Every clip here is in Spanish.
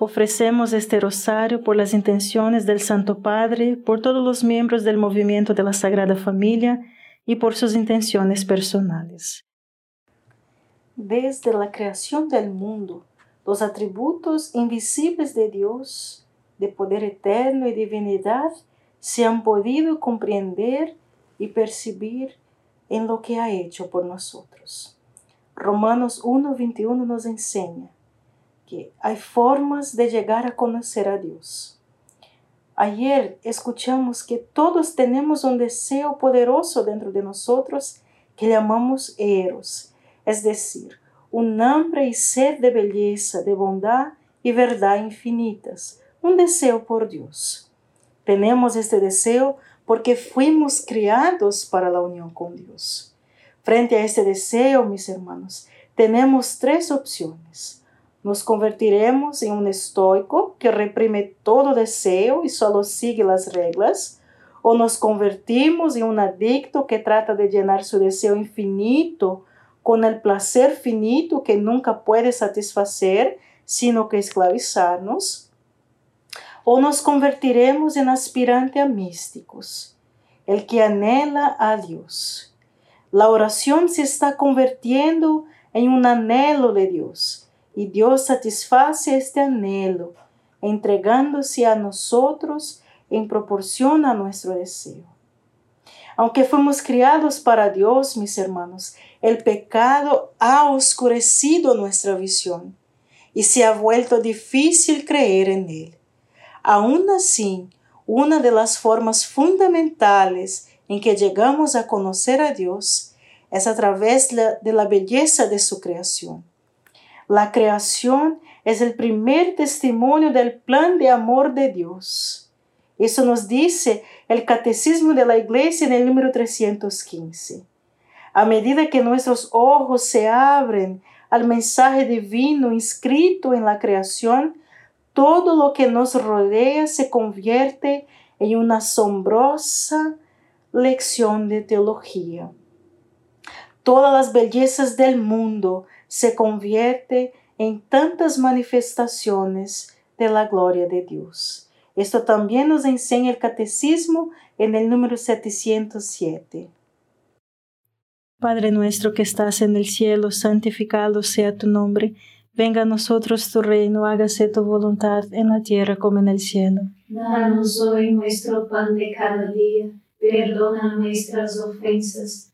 Ofrecemos este rosario por las intenciones del Santo Padre, por todos los miembros del movimiento de la Sagrada Familia y por sus intenciones personales. Desde la creación del mundo, los atributos invisibles de Dios, de poder eterno y divinidad, se han podido comprender y percibir en lo que ha hecho por nosotros. Romanos 1.21 nos enseña que hay formas de llegar a conocer a Dios. Ayer escuchamos que todos tenemos un deseo poderoso dentro de nosotros que llamamos eros, es decir, un hambre y sed de belleza, de bondad y verdad infinitas, un deseo por Dios. Tenemos este deseo porque fuimos criados para la unión con Dios. Frente a este deseo, mis hermanos, tenemos tres opciones nos convertiremos en un estoico que reprime todo deseo y solo sigue las reglas, o nos convertimos en un adicto que trata de llenar su deseo infinito con el placer finito que nunca puede satisfacer, sino que esclavizarnos, o nos convertiremos en aspirante a místicos, el que anhela a Dios. La oración se está convirtiendo en un anhelo de Dios y Dios satisface este anhelo, entregándose a nosotros en proporción a nuestro deseo. Aunque fuimos criados para Dios, mis hermanos, el pecado ha oscurecido nuestra visión y se ha vuelto difícil creer en Él. Aún así, una de las formas fundamentales en que llegamos a conocer a Dios es a través de la belleza de su creación. La creación es el primer testimonio del plan de amor de Dios. Eso nos dice el Catecismo de la Iglesia en el número 315. A medida que nuestros ojos se abren al mensaje divino inscrito en la creación, todo lo que nos rodea se convierte en una asombrosa lección de teología. Todas las bellezas del mundo se convierte en tantas manifestaciones de la gloria de Dios. Esto también nos enseña el Catecismo en el número 707. Padre nuestro que estás en el cielo, santificado sea tu nombre. Venga a nosotros tu reino, hágase tu voluntad en la tierra como en el cielo. Danos hoy nuestro pan de cada día, perdona nuestras ofensas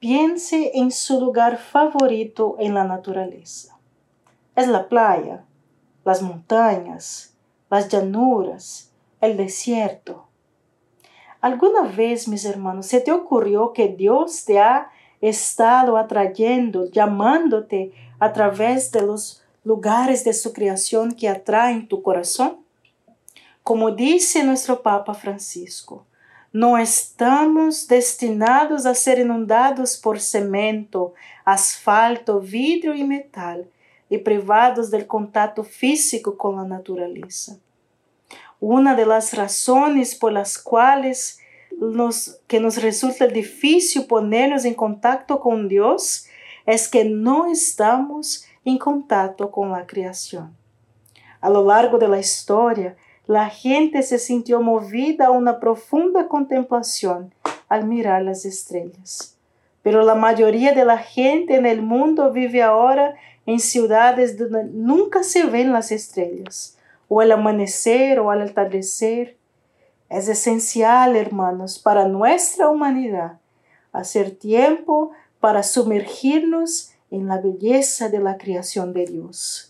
Piense en su lugar favorito en la naturaleza. Es la playa, las montañas, las llanuras, el desierto. ¿Alguna vez, mis hermanos, se te ocurrió que Dios te ha estado atrayendo, llamándote a través de los lugares de su creación que atraen tu corazón? Como dice nuestro Papa Francisco, no estamos destinados a ser inundados por cemento, asfalto, vidrio y metal y privados del contacto físico con la naturaleza. Una de las razones por las cuales nos, que nos resulta difícil ponernos en contacto con Dios es que no estamos en contacto con la creación. A lo largo de la historia, la gente se sintió movida a una profunda contemplación al mirar las estrellas. Pero la mayoría de la gente en el mundo vive ahora en ciudades donde nunca se ven las estrellas, o al amanecer o al atardecer. Es esencial, hermanos, para nuestra humanidad hacer tiempo para sumergirnos en la belleza de la creación de Dios.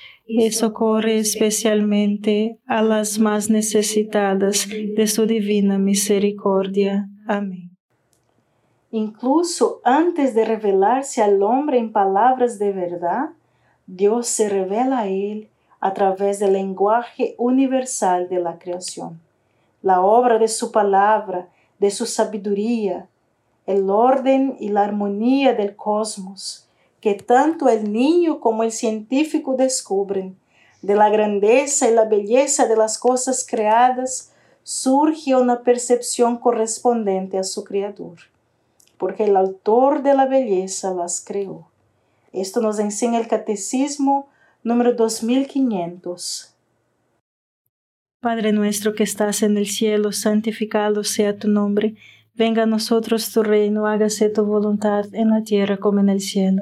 y socorre especialmente a las más necesitadas de su divina misericordia. Amén. Incluso antes de revelarse al hombre en palabras de verdad, Dios se revela a él a través del lenguaje universal de la creación, la obra de su palabra, de su sabiduría, el orden y la armonía del cosmos, que tanto el niño como el científico descubren. De la grandeza y la belleza de las cosas creadas surge una percepción correspondiente a su creador, porque el autor de la belleza las creó. Esto nos enseña el Catecismo número 2500. Padre nuestro que estás en el cielo, santificado sea tu nombre. Venga a nosotros tu reino, hágase tu voluntad en la tierra como en el cielo.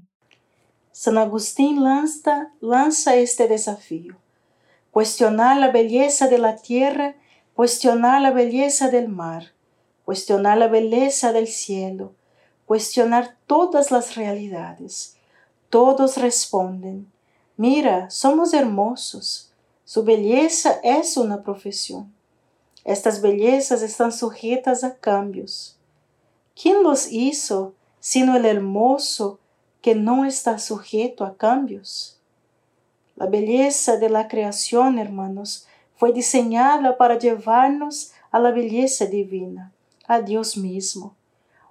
San Agustín lanza, lanza este desafío. Cuestionar la belleza de la tierra, cuestionar la belleza del mar, cuestionar la belleza del cielo, cuestionar todas las realidades. Todos responden, mira, somos hermosos. Su belleza es una profesión. Estas bellezas están sujetas a cambios. ¿Quién los hizo sino el hermoso que no está sujeto a cambios. La belleza de la creación, hermanos, fue diseñada para llevarnos a la belleza divina, a Dios mismo.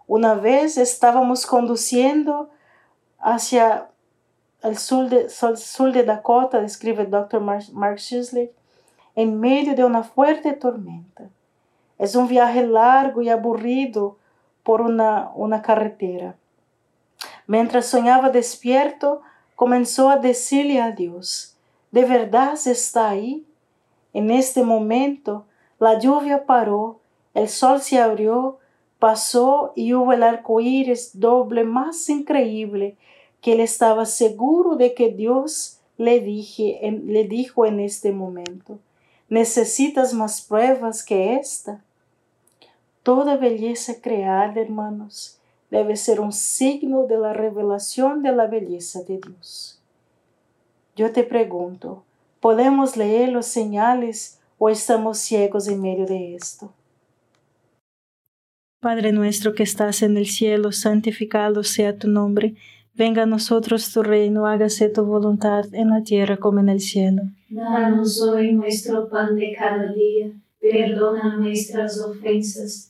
Una vez estábamos conduciendo hacia el sur de, Dakota, describe el Dr. Mark Shisley, en medio de una fuerte tormenta. Es un viaje largo y aburrido por una, una carretera. Mientras soñaba despierto, comenzó a decirle a Dios, ¿de verdad está ahí? En este momento, la lluvia paró, el sol se abrió, pasó y hubo el arco iris doble más increíble que él estaba seguro de que Dios le, dije, le dijo en este momento. ¿Necesitas más pruebas que esta? Toda belleza creada, hermanos, debe ser un signo de la revelación de la belleza de Dios. Yo te pregunto, ¿podemos leer los señales o estamos ciegos en medio de esto? Padre nuestro que estás en el cielo, santificado sea tu nombre. Venga a nosotros tu reino, hágase tu voluntad en la tierra como en el cielo. Danos hoy nuestro pan de cada día, perdona nuestras ofensas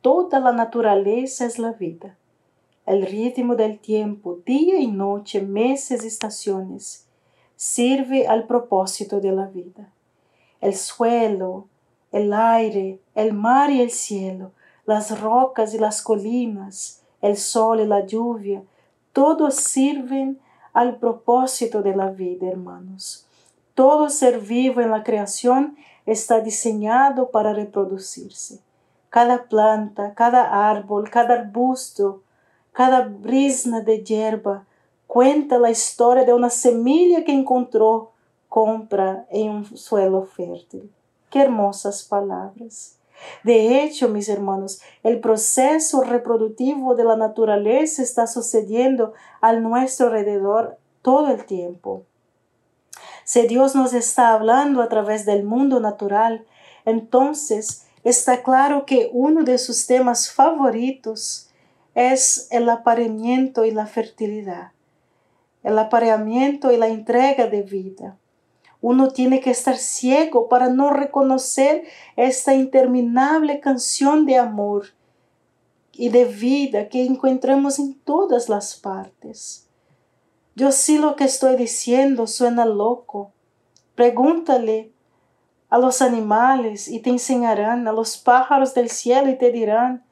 toda la naturaleza es la vida. El ritmo del tiempo, día y noche, meses y estaciones, sirve al propósito de la vida. El suelo, el aire, el mar y el cielo, las rocas y las colinas, el sol y la lluvia, todos sirven al propósito de la vida, hermanos. Todo ser vivo en la creación está diseñado para reproducirse cada planta, cada árbol, cada arbusto, cada brisna de hierba cuenta la historia de una semilla que encontró compra en un suelo fértil. Qué hermosas palabras. De hecho, mis hermanos, el proceso reproductivo de la naturaleza está sucediendo a nuestro alrededor todo el tiempo. Si Dios nos está hablando a través del mundo natural, entonces está claro que uno de sus temas favoritos es el apareamiento y la fertilidad, el apareamiento y la entrega de vida. Uno tiene que estar ciego para no reconocer esta interminable canción de amor y de vida que encontramos en todas las partes. Yo sí lo que estoy diciendo suena loco. Pregúntale a los animales y te enseñarán, a los pájaros del cielo y te dirán,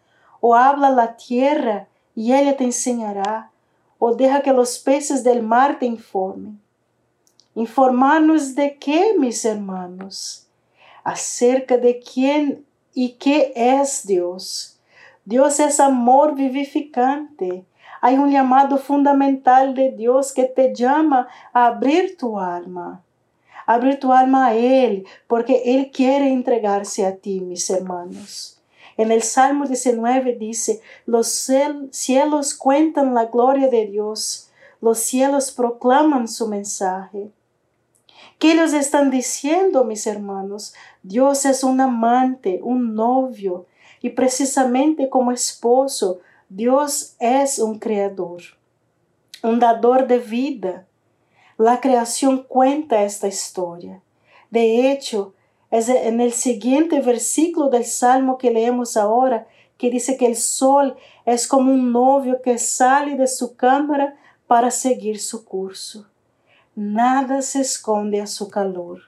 o habla la tierra y ella te enseñará, o deja que los peces del mar te informen. Informarnos de qué, mis hermanos? Acerca de quién y qué es Dios. Dios es amor vivificante. Hay un llamado fundamental de Dios que te llama a abrir tu alma abrir tu alma a Él, porque Él quiere entregarse a ti, mis hermanos. En el Salmo 19 dice, los cielos cuentan la gloria de Dios, los cielos proclaman su mensaje. ¿Qué ellos están diciendo, mis hermanos? Dios es un amante, un novio, y precisamente como esposo, Dios es un creador, un dador de vida, la creación cuenta esta historia. De hecho, es en el siguiente versículo del Salmo que leemos ahora que dice que el sol es como un novio que sale de su cámara para seguir su curso. Nada se esconde a su calor.